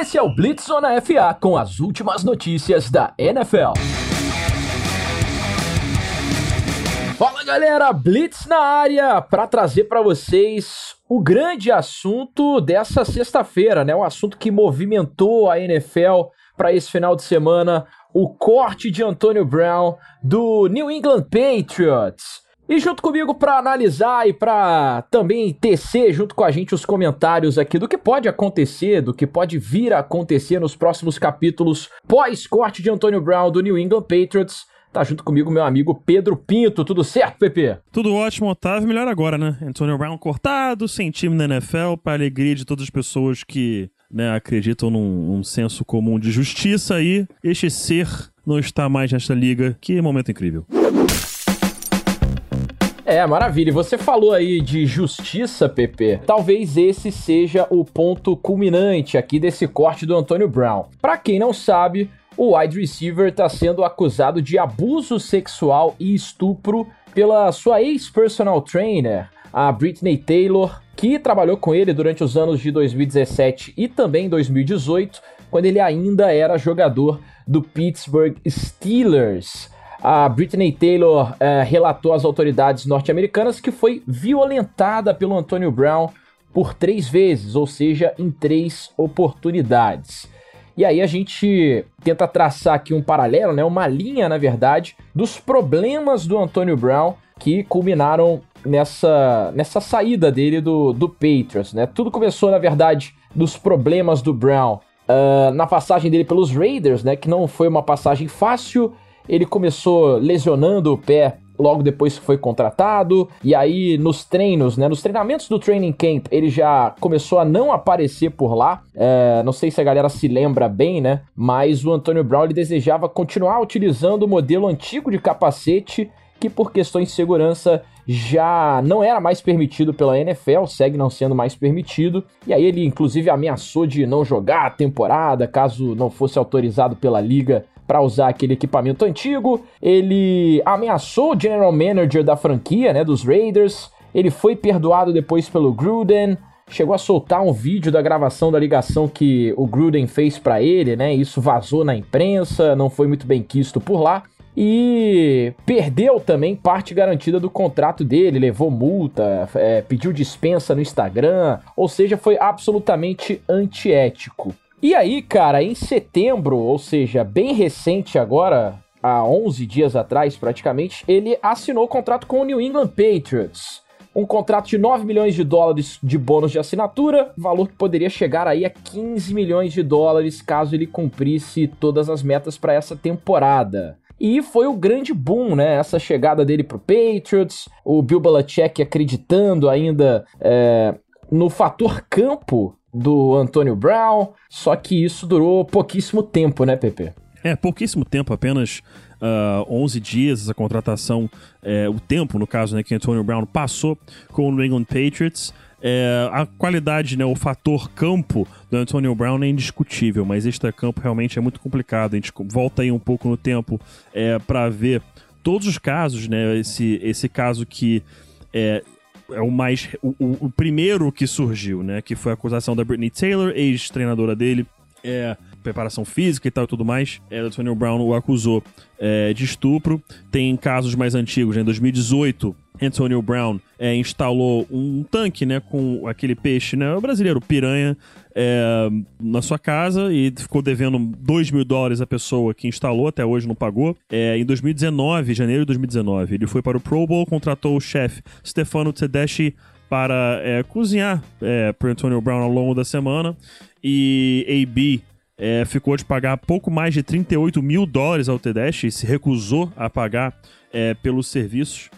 Esse é o Blitz Zona FA com as últimas notícias da NFL. Fala galera, Blitz na área para trazer para vocês o grande assunto dessa sexta-feira, né? O assunto que movimentou a NFL para esse final de semana, o corte de Antonio Brown do New England Patriots. E junto comigo para analisar e para também tecer junto com a gente os comentários aqui do que pode acontecer, do que pode vir a acontecer nos próximos capítulos pós-corte de Antonio Brown do New England Patriots. Tá junto comigo meu amigo Pedro Pinto. Tudo certo, Pepe? Tudo ótimo, Otávio. Melhor agora, né? Antonio Brown cortado, sem time na NFL, para alegria de todas as pessoas que né, acreditam num, num senso comum de justiça aí. Este ser não está mais nesta liga. Que momento incrível. É, maravilha. E você falou aí de justiça, PP. Talvez esse seja o ponto culminante aqui desse corte do Antônio Brown. Para quem não sabe, o wide receiver está sendo acusado de abuso sexual e estupro pela sua ex-personal trainer, a Britney Taylor, que trabalhou com ele durante os anos de 2017 e também 2018, quando ele ainda era jogador do Pittsburgh Steelers a Britney Taylor é, relatou às autoridades norte-americanas que foi violentada pelo Antonio Brown por três vezes, ou seja, em três oportunidades. E aí a gente tenta traçar aqui um paralelo, né, uma linha, na verdade, dos problemas do Antonio Brown que culminaram nessa, nessa saída dele do, do Patriots. Né? Tudo começou, na verdade, dos problemas do Brown uh, na passagem dele pelos Raiders, né, que não foi uma passagem fácil ele começou lesionando o pé logo depois que foi contratado, e aí nos treinos, né, nos treinamentos do training camp, ele já começou a não aparecer por lá. É, não sei se a galera se lembra bem, né? Mas o Antônio Brown desejava continuar utilizando o modelo antigo de capacete, que por questões de segurança já não era mais permitido pela NFL, segue não sendo mais permitido. E aí ele inclusive ameaçou de não jogar a temporada caso não fosse autorizado pela liga para usar aquele equipamento antigo. Ele ameaçou o general manager da franquia, né, dos Raiders. Ele foi perdoado depois pelo Gruden. Chegou a soltar um vídeo da gravação da ligação que o Gruden fez para ele, né? Isso vazou na imprensa, não foi muito bem quisto por lá. E perdeu também parte garantida do contrato dele, levou multa, é, pediu dispensa no Instagram, ou seja, foi absolutamente antiético. E aí, cara, em setembro, ou seja, bem recente agora, há 11 dias atrás praticamente, ele assinou o contrato com o New England Patriots. Um contrato de 9 milhões de dólares de bônus de assinatura, valor que poderia chegar aí a 15 milhões de dólares caso ele cumprisse todas as metas para essa temporada. E foi o grande boom, né? Essa chegada dele pro Patriots, o Bill Belichick acreditando ainda é, no fator campo do Antônio Brown, só que isso durou pouquíssimo tempo, né, Pepe? É, pouquíssimo tempo, apenas uh, ah, 11 dias essa contratação, é, o tempo, no caso, né, que Antonio Brown passou com o New England Patriots. É, a qualidade, né, o fator campo do Antonio Brown é indiscutível, mas este campo realmente é muito complicado. A gente volta aí um pouco no tempo é, para ver todos os casos, né? Esse, esse caso que é, é o mais. O, o, o, primeiro que surgiu, né? Que foi a acusação da Britney Taylor, ex-treinadora dele. É, preparação física e tal e tudo mais. É, Antonio Brown o acusou é, de estupro. Tem casos mais antigos, né? Em 2018, Antonio Brown é, instalou um tanque, né, com aquele peixe, né, o brasileiro, piranha, é, na sua casa e ficou devendo 2 mil dólares a pessoa que instalou, até hoje não pagou. É, em 2019, janeiro de 2019, ele foi para o Pro Bowl, contratou o chefe Stefano Tedeschi para é, cozinhar é, para Antonio Brown ao longo da semana e AB é, ficou de pagar pouco mais de 38 mil dólares ao Tedeschi e se recusou a pagar é, pelos serviços.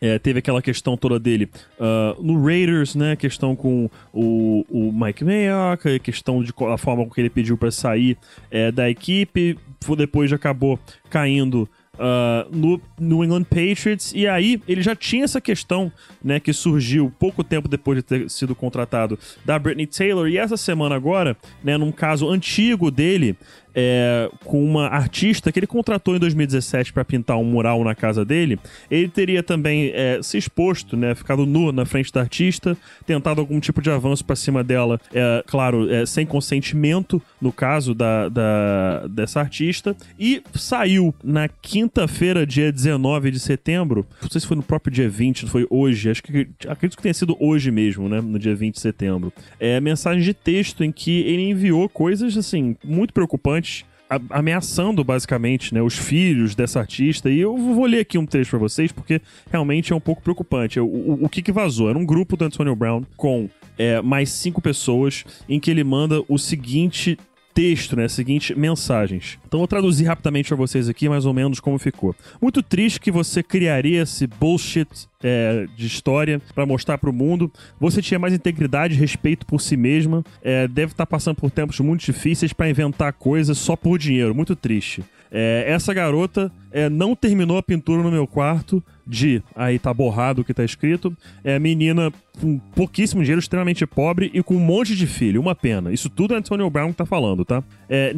É, teve aquela questão toda dele uh, no Raiders, né? Questão com o, o Mike Mayock, questão de a forma com que ele pediu para sair é, da equipe. Depois acabou caindo Uh, no New England Patriots. E aí ele já tinha essa questão, né, que surgiu pouco tempo depois de ter sido contratado da Britney Taylor. E essa semana agora, né, num caso antigo dele, é, com uma artista que ele contratou em 2017 para pintar um mural na casa dele, ele teria também é, se exposto, né, ficado nu na frente da artista, tentado algum tipo de avanço para cima dela, é, claro, é, sem consentimento, no caso da, da, dessa artista, e saiu na quinta-feira, dia 19 de setembro, não sei se foi no próprio dia 20, foi hoje, acho que acredito que tenha sido hoje mesmo, né, no dia 20 de setembro, é mensagem de texto em que ele enviou coisas, assim, muito preocupantes ameaçando basicamente né, os filhos dessa artista. E eu vou ler aqui um trecho para vocês porque realmente é um pouco preocupante. O, o, o, que, que vazou? Era um grupo do Antonio Brown com é, mais cinco pessoas em que ele manda o seguinte texto, né? Seguinte mensagens. Então vou traduzir rapidamente para vocês aqui mais ou menos como ficou. Muito triste que você criaria esse bullshit é, de história para mostrar para o mundo. Você tinha mais integridade e respeito por si mesma. É, deve estar tá passando por tempos muito difíceis para inventar coisas só por dinheiro. Muito triste. É, essa garota é, não terminou a pintura no meu quarto de. Aí tá borrado o que tá escrito. É menina com pouquíssimo dinheiro, extremamente pobre e com um monte de filho. Uma pena. Isso tudo é Antonio Brown que tá falando, tá? É,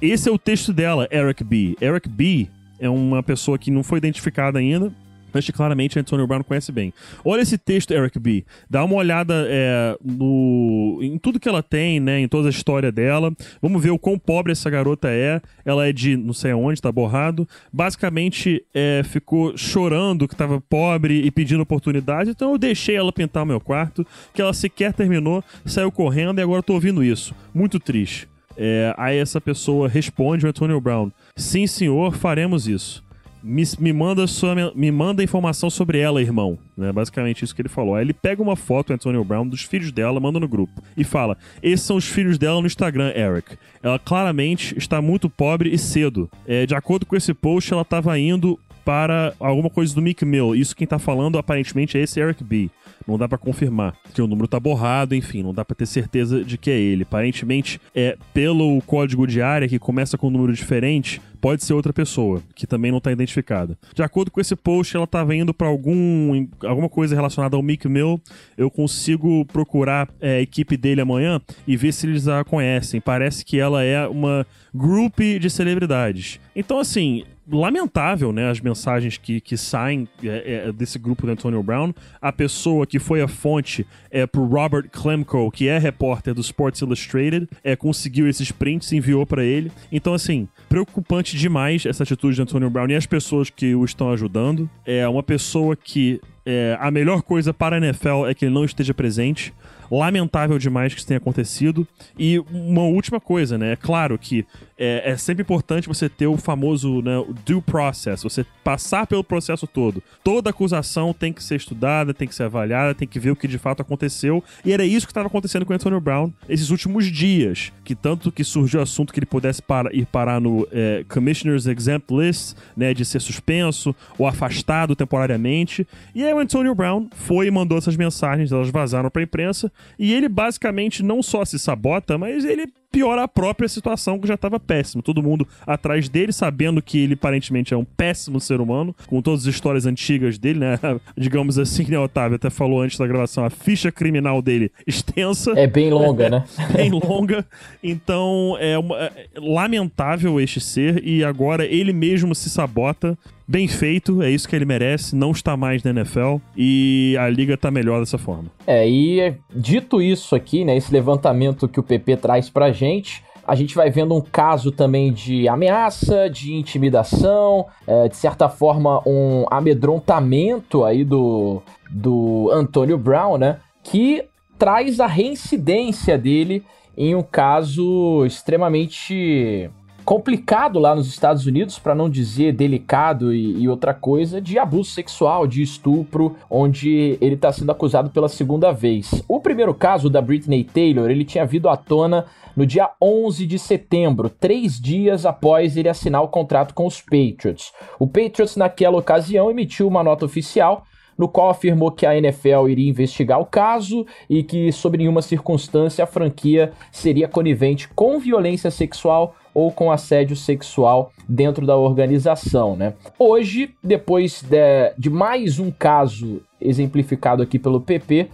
esse é o texto dela, Eric B. Eric B é uma pessoa que não foi identificada ainda mas que claramente Antonio Brown conhece bem. Olha esse texto, Eric B. Dá uma olhada é, no, em tudo que ela tem, né? Em toda a história dela. Vamos ver o quão pobre essa garota é. Ela é de não sei aonde, tá borrado. Basicamente, é, ficou chorando que tava pobre e pedindo oportunidade. Então eu deixei ela pintar o meu quarto, que ela sequer terminou, saiu correndo e agora eu tô ouvindo isso. Muito triste. É, aí essa pessoa responde o Antonio Brown: Sim, senhor, faremos isso me, me, manda sua, me manda informação sobre ela, irmão. Né? Basicamente isso que ele falou. Aí ele pega uma foto, Antonio Brown, dos filhos dela, manda no grupo. E fala: Esses são os filhos dela no Instagram, Eric. Ela claramente está muito pobre e cedo. É, de acordo com esse post, ela estava indo para alguma coisa do Mick Mill. Isso quem tá falando aparentemente é esse Eric B. Não dá para confirmar, que o número tá borrado, enfim, não dá para ter certeza de que é ele. Aparentemente, é pelo código de área que começa com um número diferente, pode ser outra pessoa, que também não está identificada. De acordo com esse post, ela estava indo para algum, alguma coisa relacionada ao Mick Mill. Eu consigo procurar é, a equipe dele amanhã e ver se eles a conhecem. Parece que ela é uma group de celebridades. Então, assim, lamentável, né, as mensagens que, que saem é, é, desse grupo do Antonio Brown. A pessoa que foi a fonte é pro Robert Klemko, que é repórter do Sports Illustrated, é, conseguiu esses prints e enviou para ele. Então, assim, preocupante demais essa atitude de Antonio Brown e as pessoas que o estão ajudando. É uma pessoa que é, a melhor coisa para a NFL é que ele não esteja presente. Lamentável demais que isso tenha acontecido. E uma última coisa, né? É claro que é, é, sempre importante você ter o famoso né, o due process, você passar pelo processo todo. Toda acusação tem que ser estudada, tem que ser avaliada, tem que ver o que de fato aconteceu. E era isso que estava acontecendo com o Antonio Brown esses últimos dias. Que tanto que surgiu o assunto que ele pudesse para, ir parar no é, Commissioner's Exempt List, né, de ser suspenso ou afastado temporariamente. E aí o Antonio Brown foi e mandou essas mensagens, elas vazaram para a imprensa. E ele basicamente não só se sabota, mas ele piora a própria situação que já estava péssimo. Todo mundo atrás dele, sabendo que ele aparentemente é um péssimo ser humano, com todas as histórias antigas dele, né? Digamos assim, né, Otávio até falou antes da gravação, a ficha criminal dele extensa. É bem longa, né? bem longa. Então, é, uma, é lamentável este ser e agora ele mesmo se sabota bem feito, é isso que ele merece, não está mais na NFL e a liga está melhor dessa forma. É, e dito isso aqui, né, esse levantamento que o PP traz pra gente, a gente vai vendo um caso também de ameaça, de intimidação, é, de certa forma um amedrontamento aí do, do Antônio Brown, né? Que traz a reincidência dele em um caso extremamente complicado lá nos Estados Unidos, para não dizer delicado e, e, outra coisa, de abuso sexual, de estupro, onde ele está sendo acusado pela segunda vez. O primeiro caso da Britney Taylor, ele tinha vindo à tona no dia 11 de setembro, três dias após ele assinar o contrato com os Patriots. O Patriots, naquela ocasião, emitiu uma nota oficial no qual afirmou que a NFL iria investigar o caso e que, sob nenhuma circunstância, a franquia seria conivente com violência sexual ou com assédio sexual dentro da organização, né? Hoje, depois de, de mais um caso exemplificado aqui pelo PP,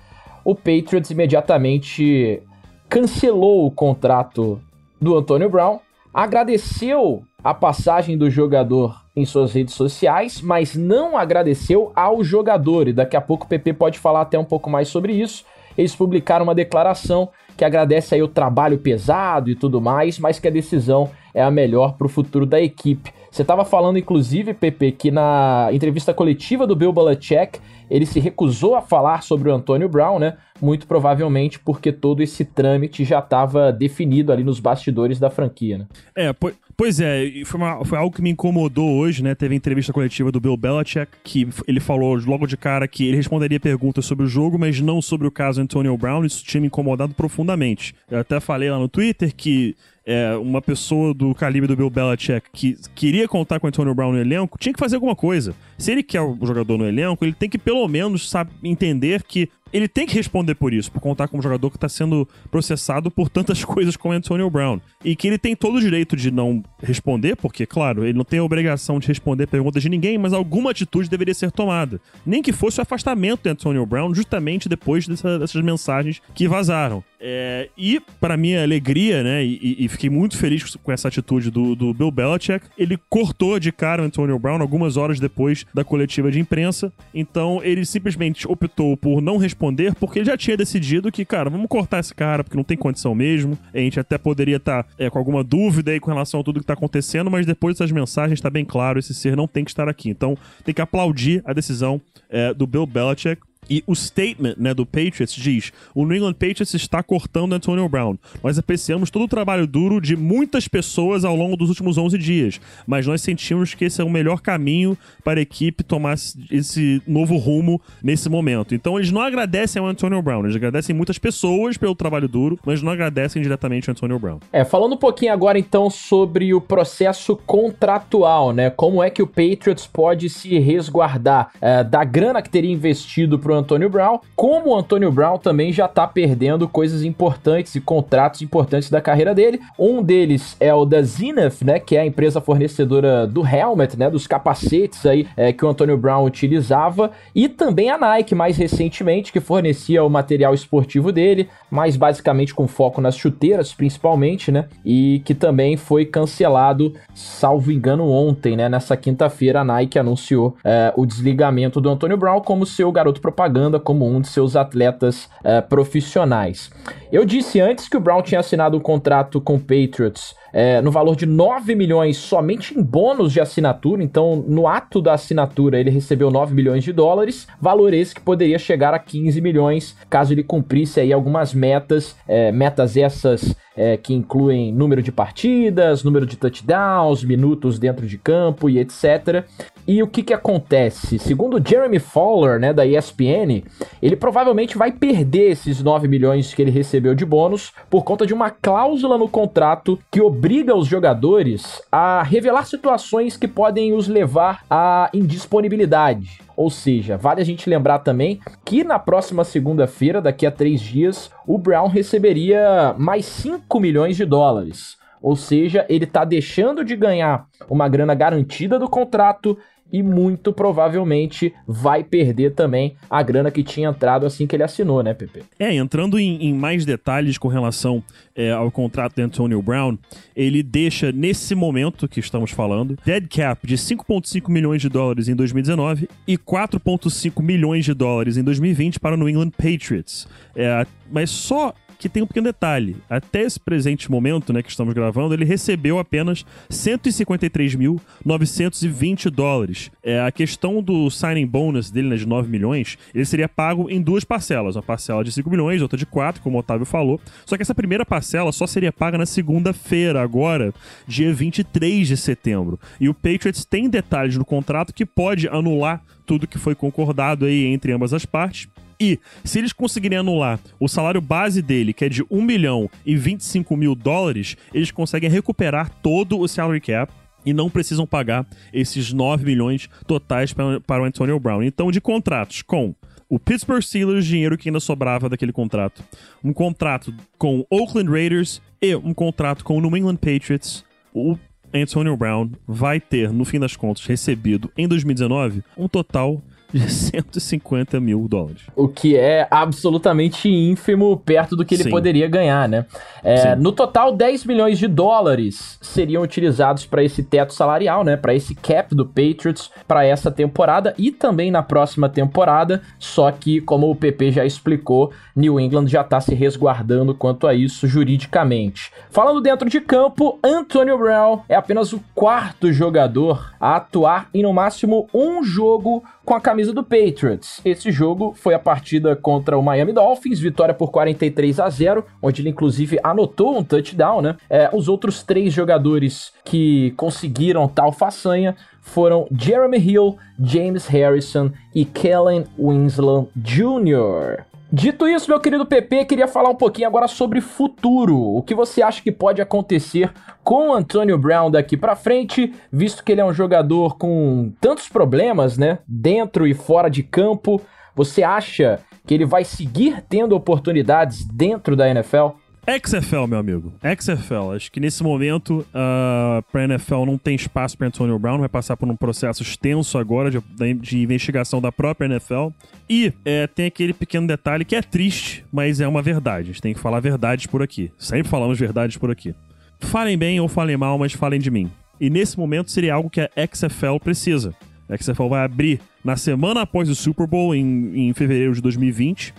o Patriots imediatamente cancelou o contrato do Antonio Brown, agradeceu a passagem do jogador em suas redes sociais, mas não agradeceu ao jogador. E daqui a pouco o PP pode falar até um pouco mais sobre isso. Eles publicaram uma declaração que agradece aí o trabalho pesado e tudo mais, mas que a decisão é a melhor para o futuro da equipe. Você estava falando, inclusive, Pepe, que na entrevista coletiva do Bill Belichick, ele se recusou a falar sobre o Antônio Brown, né? Muito provavelmente porque todo esse trâmite já estava definido ali nos bastidores da franquia, né? É, pois é, foi, uma, foi algo que me incomodou hoje, né? Teve a entrevista coletiva do Bill Belichick, que ele falou logo de cara que ele responderia perguntas sobre o jogo, mas não sobre o caso Antonio Brown. Isso tinha me incomodado profundamente. Eu até falei lá no Twitter que é, uma pessoa do calibre do Bill Belichick que queria contar com o Antonio Brown no elenco, tinha que fazer alguma coisa. Se ele quer o jogador no elenco, ele tem que pelo menos sabe, entender que ele tem que responder por isso, por contar como jogador que está sendo processado por tantas coisas como Antonio Brown. E que ele tem todo o direito de não responder, porque, claro, ele não tem a obrigação de responder perguntas de ninguém, mas alguma atitude deveria ser tomada. Nem que fosse o afastamento de Antonio Brown, justamente depois dessa, dessas mensagens que vazaram. É, e, para minha alegria, né, e, e, fiquei muito feliz com essa atitude do, do Bill Belichick, ele cortou de cara o Antonio Brown algumas horas depois da coletiva de imprensa. Então, ele simplesmente optou por não responder responder, porque ele já tinha decidido que, cara, vamos cortar esse cara, porque não tem condição mesmo. A gente até poderia estar tá, é, com alguma dúvida aí com relação a tudo que tá acontecendo, mas depois dessas mensagens tá bem claro, esse ser não tem que estar aqui. Então, tem que aplaudir a decisão é, do Bill Belichick e o statement né, do Patriots diz: o New England Patriots está cortando Antonio Brown. Nós apreciamos todo o trabalho duro de muitas pessoas ao longo dos últimos 11 dias, mas nós sentimos que esse é o melhor caminho para a equipe tomar esse novo rumo nesse momento. Então eles não agradecem ao Antonio Brown, eles agradecem muitas pessoas pelo trabalho duro, mas não agradecem diretamente ao Antonio Brown. É, falando um pouquinho agora então sobre o processo contratual, né? Como é que o Patriots pode se resguardar é, da grana que teria investido para o Antônio Brown, como o Antônio Brown também já tá perdendo coisas importantes e contratos importantes da carreira dele. Um deles é o da Zenith, né, que é a empresa fornecedora do helmet, né, dos capacetes aí é, que o Antônio Brown utilizava, e também a Nike mais recentemente, que fornecia o material esportivo dele, mais basicamente com foco nas chuteiras, principalmente, né, e que também foi cancelado, salvo engano, ontem, né, nessa quinta-feira a Nike anunciou é, o desligamento do Antônio Brown como seu garoto propaganda propaganda como um de seus atletas uh, profissionais. Eu disse antes que o Brown tinha assinado um contrato com o Patriots é, no valor de 9 milhões somente em bônus de assinatura. Então, no ato da assinatura, ele recebeu 9 milhões de dólares, valor esse que poderia chegar a 15 milhões caso ele cumprisse aí algumas metas, é, metas essas é, que incluem número de partidas, número de touchdowns, minutos dentro de campo e etc. E o que que acontece? Segundo Jeremy Fowler, né, da ESPN, ele provavelmente vai perder esses 9 milhões que ele recebeu de bônus por conta de uma cláusula no contrato que obriga os jogadores a revelar situações que podem os levar à indisponibilidade. Ou seja, vale a gente lembrar também que na próxima segunda-feira, daqui a três dias, o Brown receberia mais 5 milhões de dólares. Ou seja, ele está deixando de ganhar uma grana garantida do contrato e muito provavelmente vai perder também a grana que tinha entrado assim que ele assinou, né, Pepe? É, entrando em, em mais detalhes com relação é, ao contrato de Antonio Brown, ele deixa nesse momento que estamos falando, dead cap de 5,5 milhões de dólares em 2019 e 4,5 milhões de dólares em 2020 para o New England Patriots. É, mas só que tem um pequeno detalhe. Até esse presente momento, né, que estamos gravando, ele recebeu apenas 153.920 dólares. É, a questão do signing bonus dele, né, de 9 milhões, ele seria pago em duas parcelas. Uma parcela de 5 milhões, outra de 4, como o Otávio falou. Só que essa primeira parcela só seria paga na segunda-feira, agora, dia 23 de setembro. E o Patriots tem detalhes no contrato que pode anular tudo que foi concordado aí entre ambas as partes e se eles conseguirem anular o salário base dele, que é de 1 milhão e 25 mil dólares, eles conseguem recuperar todo o salary cap e não precisam pagar esses 9 milhões totais para o Antonio Brown. Então, de contratos com o Pittsburgh Steelers, dinheiro que ainda sobrava daquele contrato, um contrato com o Oakland Raiders e um contrato com o New England Patriots, o Antonio Brown vai ter, no fim das contas, recebido em 2019 um total de 150 mil dólares. O que é absolutamente ínfimo perto do que ele Sim. poderia ganhar, né? É, no total, 10 milhões de dólares seriam utilizados para esse teto salarial, né? Para esse cap do Patriots para essa temporada e também na próxima temporada. Só que, como o PP já explicou, New England já está se resguardando quanto a isso juridicamente. Falando dentro de campo, Antonio Brown é apenas o quarto jogador a atuar em no máximo um jogo com a camisa do Patriots. Esse jogo foi a partida contra o Miami Dolphins, vitória por 43 a 0, onde ele inclusive anotou um touchdown, né? É, os outros três jogadores que conseguiram tal façanha foram Jeremy Hill, James Harrison e Kellen Winslow Jr. Dito isso, meu querido PP, queria falar um pouquinho agora sobre futuro. O que você acha que pode acontecer com o Antonio Brown daqui para frente, visto que ele é um jogador com tantos problemas, né, dentro e fora de campo? Você acha que ele vai seguir tendo oportunidades dentro da NFL? XFL, meu amigo. XFL. Acho que nesse momento, uh, pra NFL não tem espaço para Antonio Brown. Vai passar por um processo extenso agora de, de investigação da própria NFL. E é, tem aquele pequeno detalhe que é triste, mas é uma verdade. A gente tem que falar verdades por aqui. Sempre falamos verdades por aqui. Falem bem ou falem mal, mas falem de mim. E nesse momento seria algo que a XFL precisa. A XFL vai abrir na semana após o Super Bowl, em, em fevereiro de 2020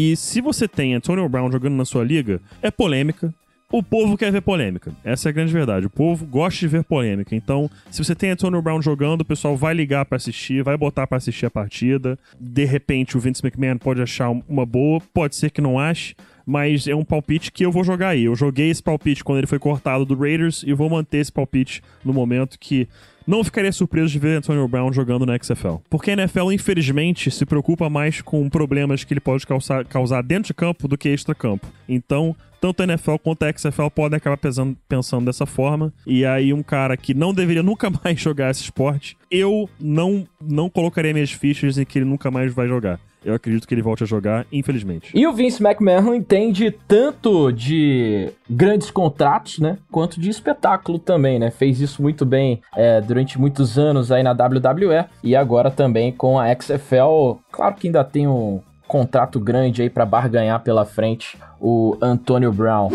e se você tem Antonio Brown jogando na sua liga, é polêmica. O povo quer ver polêmica. Essa é a grande verdade. O povo gosta de ver polêmica. Então, se você tem Antonio Brown jogando, o pessoal vai ligar para assistir, vai botar para assistir a partida. De repente, o Vince McMahon pode achar uma boa, pode ser que não ache, mas é um palpite que eu vou jogar aí. Eu joguei esse palpite quando ele foi cortado do Raiders e vou manter esse palpite no momento que não ficaria surpreso de ver Antonio Brown jogando na XFL. Porque a NFL, infelizmente, se preocupa mais com problemas que ele pode causar, causar dentro de campo do que extra-campo. Então, tanto a NFL quanto a XFL podem acabar pensando, pensando dessa forma. E aí, um cara que não deveria nunca mais jogar esse esporte, eu não, não colocaria minhas fichas em que ele nunca mais vai jogar eu acredito que ele volte a jogar, infelizmente. E o Vince McMahon entende tanto de grandes contratos, né, quanto de espetáculo também, né? Fez isso muito bem é, durante muitos anos aí na WWE e agora também com a XFL. Claro que ainda tem um contrato grande aí para barganhar pela frente, o Antonio Brown.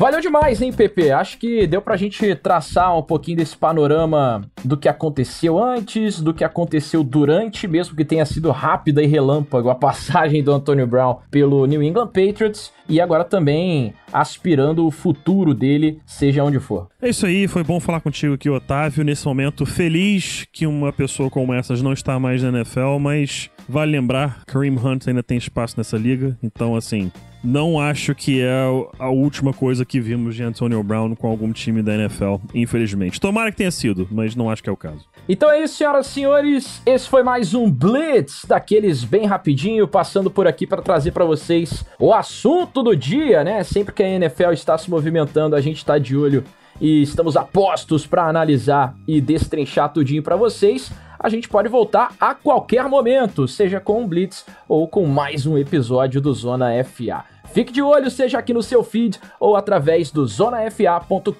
Valeu demais, hein, PP? Acho que deu pra gente traçar um pouquinho desse panorama do que aconteceu antes, do que aconteceu durante, mesmo que tenha sido rápida e relâmpago a passagem do Antonio Brown pelo New England Patriots e agora também aspirando o futuro dele, seja onde for. É isso aí, foi bom falar contigo aqui, Otávio. Nesse momento, feliz que uma pessoa como essas não está mais na NFL, mas vale lembrar, Kareem Hunt ainda tem espaço nessa liga, então assim, não acho que é a última coisa que vimos de Antonio Brown com algum time da NFL, infelizmente. Tomara que tenha sido, mas não acho que é o caso. Então é isso, senhoras e senhores. Esse foi mais um Blitz daqueles bem rapidinho, passando por aqui para trazer para vocês o assunto do dia, né? Sempre que a NFL está se movimentando, a gente está de olho e estamos a postos para analisar e destrinchar tudinho para vocês a gente pode voltar a qualquer momento, seja com um Blitz ou com mais um episódio do Zona FA. Fique de olho, seja aqui no seu feed ou através do zonafa.com.br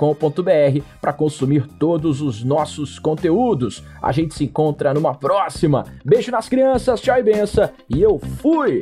para consumir todos os nossos conteúdos. A gente se encontra numa próxima. Beijo nas crianças, tchau e benção, e eu fui!